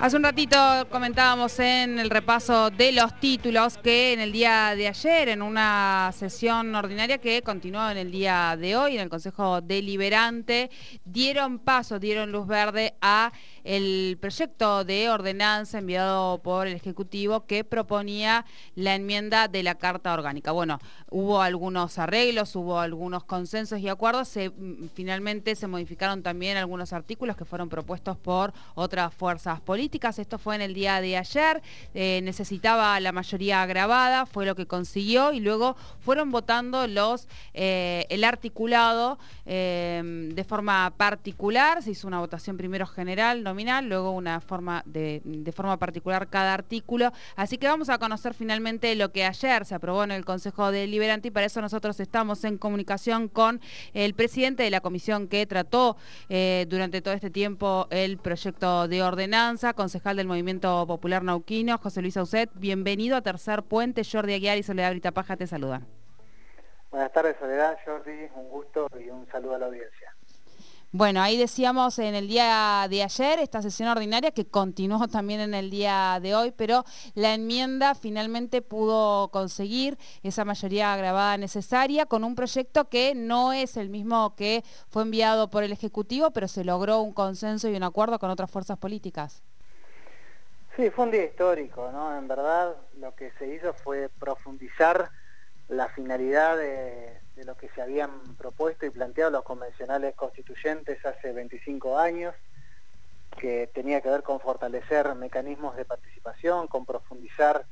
Hace un ratito comentábamos en el repaso de los títulos que en el día de ayer, en una sesión ordinaria que continuó en el día de hoy, en el Consejo Deliberante, dieron paso, dieron luz verde a el proyecto de ordenanza enviado por el Ejecutivo que proponía la enmienda de la Carta Orgánica. Bueno, hubo algunos arreglos, hubo algunos consensos y acuerdos, mm, finalmente se modificaron también algunos artículos que fueron propuestos por otras fuerzas políticas. Esto fue en el día de ayer, eh, necesitaba la mayoría agravada, fue lo que consiguió y luego fueron votando los, eh, el articulado eh, de forma particular, se hizo una votación primero general, luego una forma de, forma particular cada artículo, así que vamos a conocer finalmente lo que ayer se aprobó en el Consejo Deliberante y para eso nosotros estamos en comunicación con el presidente de la comisión que trató durante todo este tiempo el proyecto de ordenanza, concejal del Movimiento Popular Nauquino, José Luis Auset. Bienvenido a Tercer Puente. Jordi Aguiar y Soledad Brita Paja te saludan. Buenas tardes, Soledad, Jordi. Un gusto y un saludo a la audiencia. Bueno, ahí decíamos en el día de ayer, esta sesión ordinaria que continuó también en el día de hoy, pero la enmienda finalmente pudo conseguir esa mayoría agravada necesaria con un proyecto que no es el mismo que fue enviado por el Ejecutivo, pero se logró un consenso y un acuerdo con otras fuerzas políticas. Sí, fue un día histórico, ¿no? En verdad lo que se hizo fue profundizar la finalidad de, lo que se habían propuesto y planteado los convencionales constituyentes hace 25 años, que tenía que ver con fortalecer mecanismos de participación, con profundizar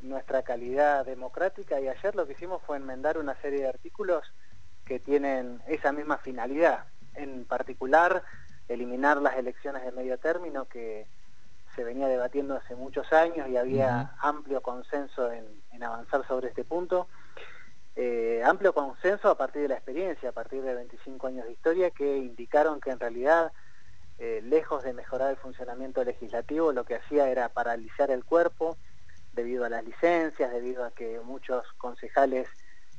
nuestra calidad democrática y ayer lo que hicimos fue enmendar una serie de artículos que tienen esa misma finalidad, en particular eliminar las elecciones de medio término que se venía debatiendo hace muchos años y había amplio consenso en, avanzar sobre este punto. Eh, amplio consenso a partir de la experiencia, a partir de 25 años de historia, que indicaron que en realidad, eh, lejos de mejorar el funcionamiento legislativo, lo que hacía era paralizar el cuerpo debido a las licencias, debido a que muchos concejales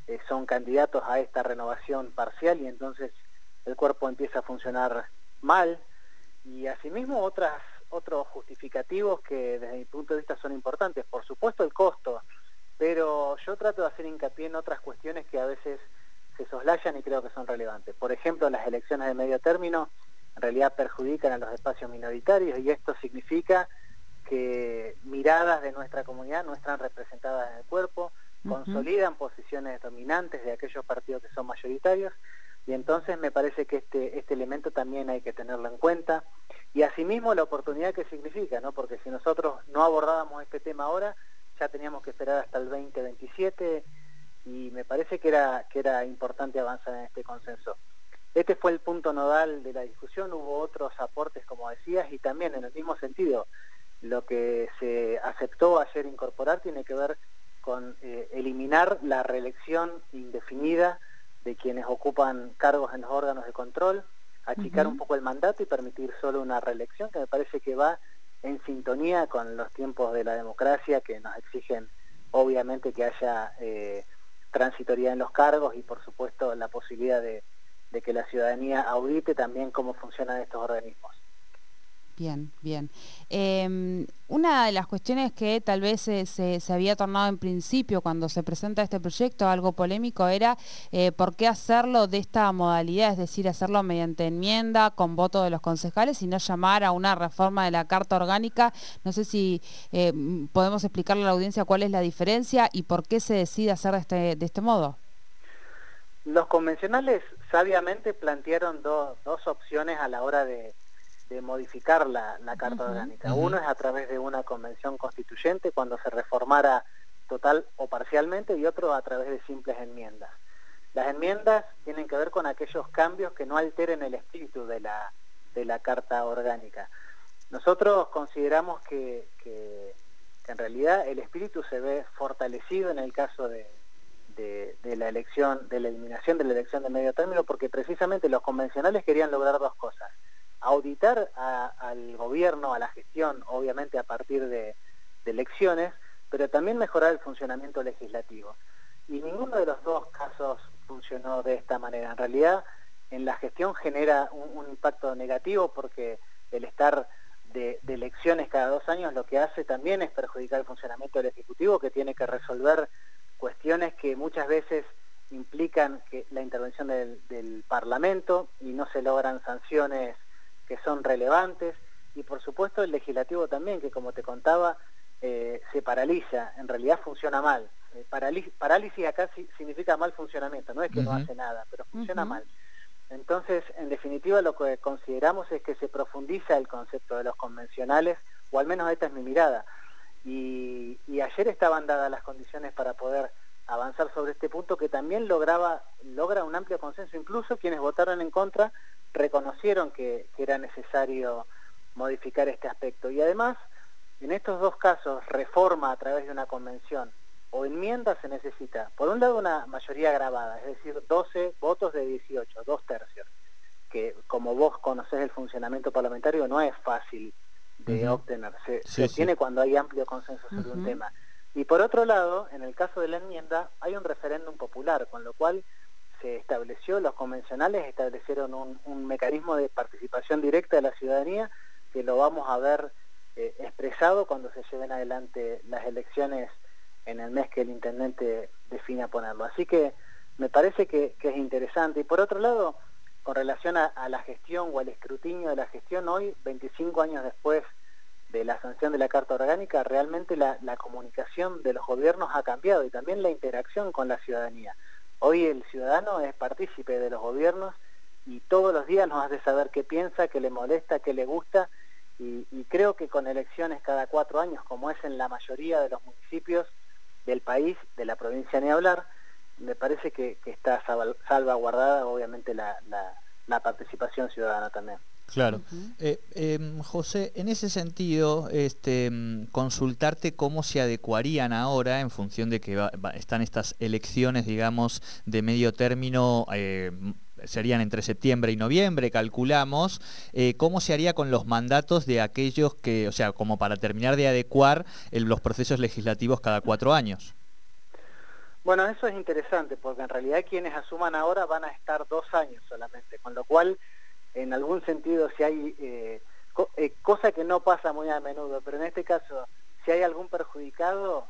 eh, son candidatos a esta renovación parcial y entonces el cuerpo empieza a funcionar mal. Y asimismo otras otros justificativos que desde mi punto de vista son importantes. Por supuesto el costo, pero yo trato de hacer hincapié en otras cuestiones que a veces se soslayan y creo que son relevantes. Por ejemplo, las elecciones de medio término en realidad perjudican a los espacios minoritarios y esto significa que miradas de nuestra comunidad no están representadas en el cuerpo, consolidan posiciones dominantes de aquellos partidos que son mayoritarios y entonces me parece que este, este elemento también hay que tenerlo en cuenta y asimismo la oportunidad que significa, ¿no? porque si nosotros no abordábamos este tema ahora, ya teníamos que esperar hasta el 2027 y me parece que era, que era importante avanzar en este consenso. Este fue el punto nodal de la discusión, hubo otros aportes, como decías, y también en el mismo sentido, lo que se aceptó ayer incorporar tiene que ver con eh, eliminar la reelección indefinida de quienes ocupan cargos en los órganos de control, achicar un poco el mandato y permitir solo una reelección, que me parece que va en sintonía con los tiempos de la democracia que nos exigen obviamente que haya eh, transitoría en los cargos y por supuesto la posibilidad de que la ciudadanía audite también cómo funcionan estos organismos. Bien, bien. Em, una de las cuestiones que tal vez se, había tornado en principio cuando se presenta este proyecto, algo polémico, era eh, por qué hacerlo de esta modalidad, es decir, hacerlo mediante enmienda, con voto de los concejales y no llamar a una reforma de la Carta Orgánica. No sé si eh, podemos explicarle a la audiencia cuál es la diferencia y por qué se decide hacer de este, de este modo. Los convencionales sabiamente plantearon dos opciones a la hora de de modificar la, Carta Orgánica. Uno es a través de una convención constituyente cuando se reformara total o parcialmente y otro a través de simples enmiendas. Las enmiendas tienen que ver con aquellos cambios que no alteren el espíritu de la, de la Carta Orgánica. Nosotros consideramos que, que, en realidad el espíritu se ve fortalecido en el caso de, de, la elección, de la eliminación de la elección de medio término, porque precisamente los convencionales querían lograr dos cosas auditar al gobierno, a la gestión, obviamente a partir de, elecciones, pero también mejorar el funcionamiento legislativo. Y ninguno de los dos casos funcionó de esta manera. En realidad, en la gestión genera un, impacto negativo porque el estar de, elecciones cada dos años lo que hace también es perjudicar el funcionamiento del Ejecutivo, que tiene que resolver cuestiones que muchas veces implican que la intervención del, Parlamento y no se logran sanciones que son relevantes. Y por supuesto el legislativo también, que como te contaba, eh, se paraliza, en realidad funciona mal. Eh, parálisis acá significa mal funcionamiento, no es que no hace nada, pero funciona mal. Entonces, en definitiva, lo que consideramos es que se profundiza el concepto de los convencionales, o al menos esta es mi mirada. Y, ayer estaban dadas las condiciones para poder avanzar sobre este punto que también lograba, logra un amplio consenso. Incluso quienes votaron en contra reconocieron que, que era necesario modificar este aspecto. Y además, en estos dos casos, reforma a través de una convención o enmienda se necesita, por un lado, una mayoría grabada, es decir, 12 votos de 18, dos tercios, que como vos conocés el funcionamiento parlamentario no es fácil de obtener, se, obtiene cuando hay amplio consenso sobre un tema. Y por otro lado, en el caso de la enmienda, hay un referéndum popular, con lo cual se estableció, los convencionales establecieron un, mecanismo de participación directa de la ciudadanía que lo vamos a ver eh, expresado cuando se lleven adelante las elecciones en el mes que el intendente define ponerlo. Así que me parece que, es interesante. Y por otro lado, con relación a, la gestión o al escrutinio de la gestión, hoy, 25 años después de la sanción de la Carta Orgánica, realmente la, comunicación de los gobiernos ha cambiado y también la interacción con la ciudadanía. Hoy el ciudadano es partícipe de los gobiernos y todos los días nos hace saber qué piensa, qué le molesta, qué le gusta y, creo que con elecciones cada cuatro años, como es en la mayoría de los municipios, del país, de la provincia ni hablar, me parece que, está salvaguardada obviamente la, participación ciudadana también. Claro. Eh, em, José, en ese sentido, este, consultarte cómo se adecuarían ahora en función de que están estas elecciones, digamos, de medio término eh, serían entre septiembre y noviembre, calculamos, eh, ¿cómo se haría con los mandatos de aquellos que, o sea, como para terminar de adecuar los procesos legislativos cada cuatro años? Bueno, eso es interesante, porque en realidad quienes asuman ahora van a estar dos años solamente, con lo cual, en algún sentido, si hay, eh, eh, cosa que no pasa muy a menudo, pero en este caso, si hay algún perjudicado,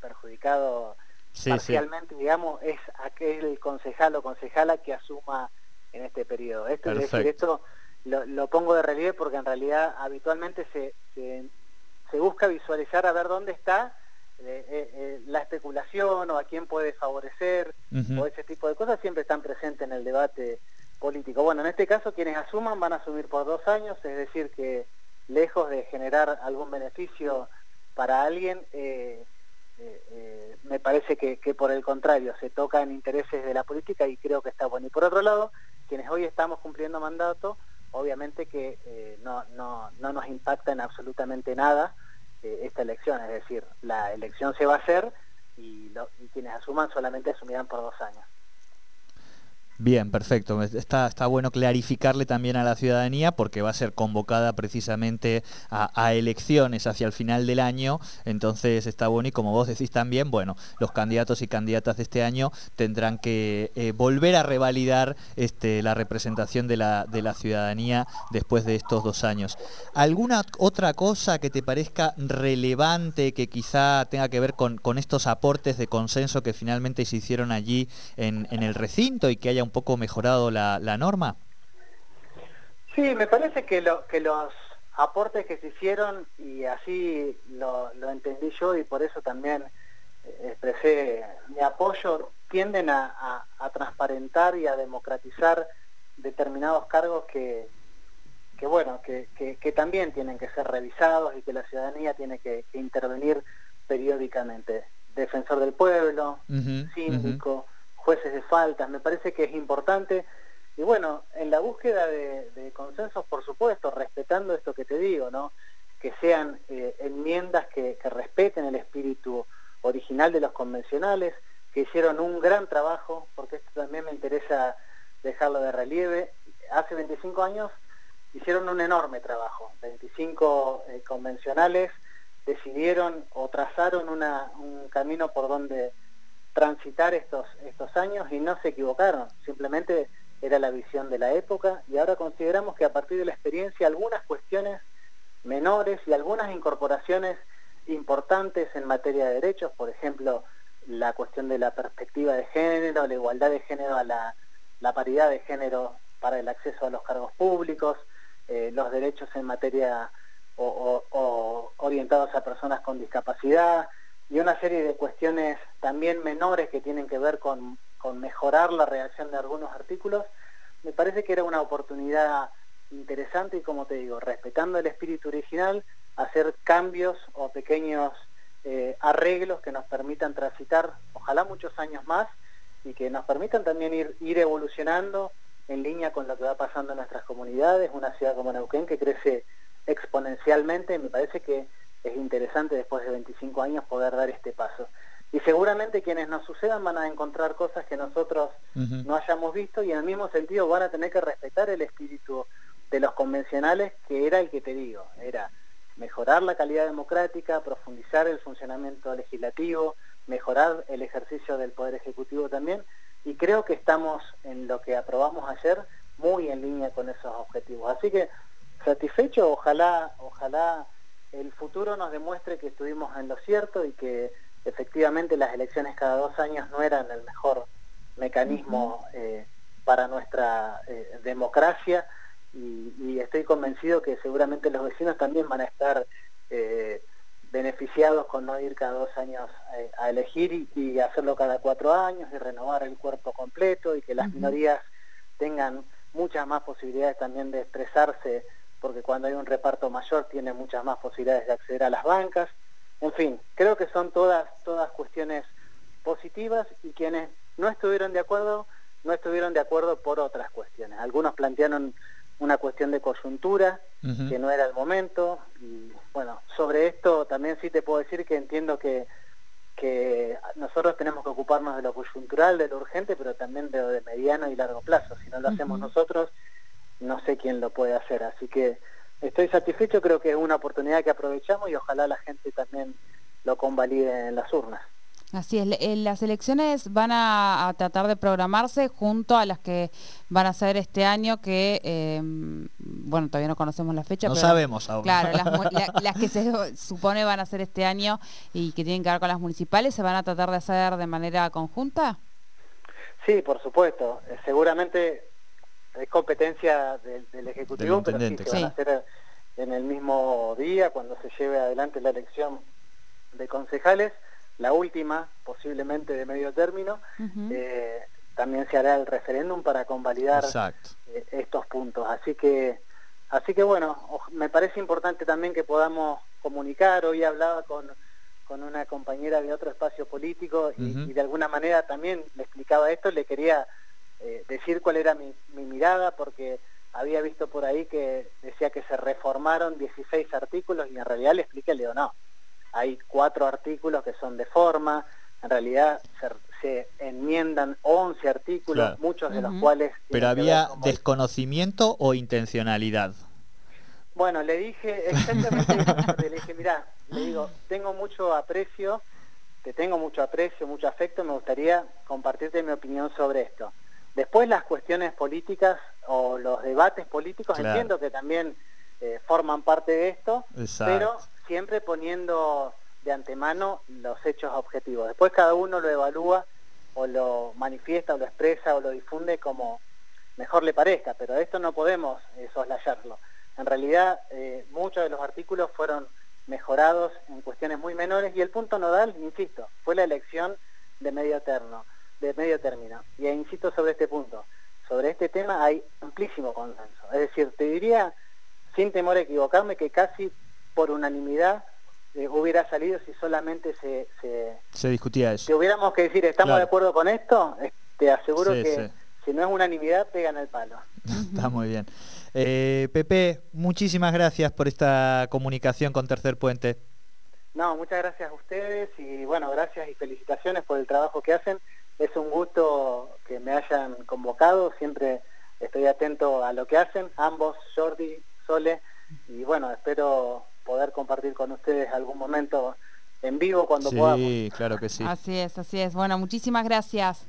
perjudicado parcialmente, digamos, es aquel concejal o concejala que asuma en este periodo. Esto, es decir, esto lo, pongo de relieve porque en realidad habitualmente se, se, busca visualizar a ver dónde está eh, eh, eh, la especulación o a quién puede favorecer o ese tipo de cosas siempre están presentes en el debate político. Bueno, en este caso quienes asuman van a asumir por dos años, es decir que lejos de generar algún beneficio para alguien, eh, eh, eh, me parece que, por el contrario se tocan intereses de la política y creo que está bueno. Y por otro lado, quienes hoy estamos cumpliendo mandato, obviamente que no, no, no, nos impacta en absolutamente nada esta elección, es decir, la elección se va a hacer y quienes asuman solamente asumirán por dos años. Bien, perfecto. Está, está bueno clarificarle también a la ciudadanía porque va a ser convocada precisamente a, elecciones hacia el final del año. Entonces está bueno y como vos decís también, bueno, los candidatos y candidatas de este año tendrán que eh, volver a revalidar este, la representación de la, de la ciudadanía después de estos dos años. ¿Alguna otra cosa que te parezca relevante que quizá tenga que ver con, con estos aportes de consenso que finalmente se hicieron allí en, en el recinto y que haya un poco mejorado la, norma? Sí, me parece que, lo, que los aportes que se hicieron, y así lo, entendí yo y por eso también eh, expresé mi apoyo, tienden a, transparentar y a democratizar determinados cargos que, que bueno, que, que, también tienen que ser revisados y que la ciudadanía tiene que, intervenir periódicamente. Defensor del pueblo, síndico, jueces de faltas, me parece que es importante. Y bueno, en la búsqueda de, consensos, por supuesto, respetando esto que te digo, ¿no? Que sean eh, enmiendas que, respeten el espíritu original de los convencionales, que hicieron un gran trabajo, porque esto también me interesa dejarlo de relieve. Hace 25 años hicieron un enorme trabajo. 25 eh, convencionales decidieron o trazaron un camino por donde transitar estos, estos años y no se equivocaron, simplemente era la visión de la época y ahora consideramos que a partir de la experiencia algunas cuestiones menores y algunas incorporaciones importantes en materia de derechos, por ejemplo, la cuestión de la perspectiva de género, la igualdad de género a la, paridad de género para el acceso a los cargos públicos, eh, los derechos en materia o, orientados a personas con discapacidad y una serie de cuestiones también menores que tienen que ver con, con mejorar la reacción de algunos artículos, me parece que era una oportunidad interesante y como te digo, respetando el espíritu original, hacer cambios o pequeños eh, arreglos que nos permitan transitar, ojalá muchos años más, y que nos permitan también ir, ir evolucionando en línea con lo que va pasando en nuestras comunidades, una ciudad como Neuquén que crece exponencialmente, me parece que es interesante después de 25 años poder dar este paso. Y seguramente quienes nos sucedan van a encontrar cosas que nosotros no hayamos visto y en el mismo sentido van a tener que respetar el espíritu de los convencionales que era el que te digo, era mejorar la calidad democrática, profundizar el funcionamiento legislativo, mejorar el ejercicio del Poder Ejecutivo también, y creo que estamos en lo que aprobamos ayer muy en línea con esos objetivos. Así que satisfecho, ojalá, ojalá el futuro nos demuestre que estuvimos en lo cierto y que efectivamente las elecciones cada dos años no eran el mejor mecanismo eh, para nuestra eh, democracia. Y, estoy convencido que seguramente los vecinos también van a estar eh, beneficiados con no ir cada dos años a elegir y, hacerlo cada cuatro años y renovar el cuerpo completo y que las minorías tengan muchas más posibilidades también de expresarse porque cuando hay un reparto mayor tiene muchas más posibilidades de acceder a las bancas. En fin, creo que son todas, todas cuestiones positivas y quienes no estuvieron de acuerdo, no estuvieron de acuerdo por otras cuestiones. Algunos plantearon una cuestión de coyuntura, que no era el momento. Y bueno, sobre esto también sí te puedo decir que entiendo que, que nosotros tenemos que ocuparnos de lo coyuntural, de lo urgente, pero también de lo de mediano y largo plazo. Si no lo hacemos nosotros, no sé quién lo puede hacer. Así que estoy satisfecho, creo que es una oportunidad que aprovechamos y ojalá la gente también lo convalide en las urnas. Así es, eh, las elecciones van a, tratar de programarse junto a las que van a ser este año, que, em, bueno, todavía no conocemos la fecha. No sabemos aún. Claro, las, que se supone van a ser este año y que tienen que ver con las municipales, ¿se van a tratar de hacer de manera conjunta? Sí, por supuesto. Eh, seguramente es competencia del, Ejecutivo, pero sí, se van a hacer en el mismo día, cuando se lleve adelante la elección de concejales. La última, posiblemente de medio término, eh, también se hará el referéndum para convalidar eh, estos puntos. Así que, así que bueno, me parece importante también que podamos comunicar. Hoy hablaba con, con una compañera de otro espacio político y, de alguna manera también le explicaba esto, le quería eh, decir cuál era mi, mi mirada, porque había visto por ahí que decía que se reformaron 16 artículos y en realidad le expliqué, le digo, no, hay cuatro artículos que son de forma, en realidad se, enmiendan 11 artículos, muchos de los cuales... Pero había desconocimiento o intencionalidad. Bueno, le dije exactamente, le dije, mira, le digo, tengo mucho aprecio, te tengo mucho aprecio, mucho afecto, me gustaría compartirte mi opinión sobre esto. Después las cuestiones políticas o los debates políticos entiendo que también eh, forman parte de esto, pero siempre poniendo de antemano los hechos objetivos. Después cada uno lo evalúa o lo manifiesta o lo expresa o lo difunde como mejor le parezca, pero esto no podemos eh, soslayarlo. En realidad eh, muchos de los artículos fueron mejorados en cuestiones muy menores y el punto nodal, insisto, fue la elección de medio eterno, de medio término. Y insisto sobre este punto, sobre este tema hay amplísimo consenso. Es decir, te diría, sin temor a equivocarme, que casi por unanimidad eh, hubiera salido si solamente se, se, discutía eso. Si hubiéramos que decir, ¿estamos de acuerdo con esto? Te aseguro que si no es unanimidad, pegan el palo. Está muy bien. Eh, Pepe, muchísimas gracias por esta comunicación con Tercer Puente. No, muchas gracias a ustedes y bueno, gracias y felicitaciones por el trabajo que hacen. Es un gusto que me hayan convocado, siempre estoy atento a lo que hacen, ambos, Jordi, Sole, y bueno, espero poder compartir con ustedes algún momento en vivo cuando podamos. Sí, claro que sí. Así es, así es. Bueno, muchísimas gracias.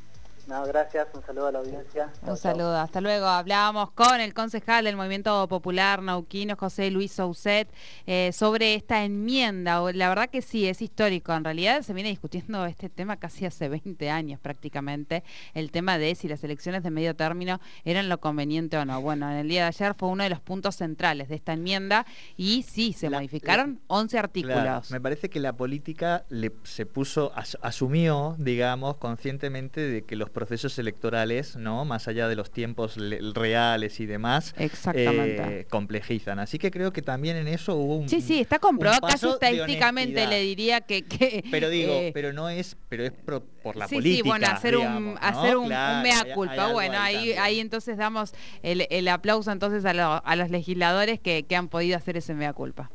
No, gracias, un saludo a la audiencia. Un saludo, hasta luego. Hablábamos con el concejal del Movimiento Popular Nauquino, José Luis Souset, eh, sobre esta enmienda. La verdad que sí, es histórico. En realidad se viene discutiendo este tema casi hace 20 años prácticamente, el tema de si las elecciones de medio término eran lo conveniente o no. Bueno, en el día de ayer fue uno de los puntos centrales de esta enmienda y sí, se modificaron 11 artículos. me parece que la política se puso, asumió, digamos, conscientemente de que los procesos electorales, ¿no? Más allá de los tiempos reales y demás, Exactamente. Eh, complejizan. Así que creo que también en eso hubo un Sí, sí, está comprobado casi estadísticamente le diría que, pero digo, eh, pero no es, pero es por, la política. Sí, bueno, hacer un hacer un, mea culpa. bueno, ahí, ahí, entonces damos el, aplauso entonces a, los legisladores que, que han podido hacer ese mea culpa.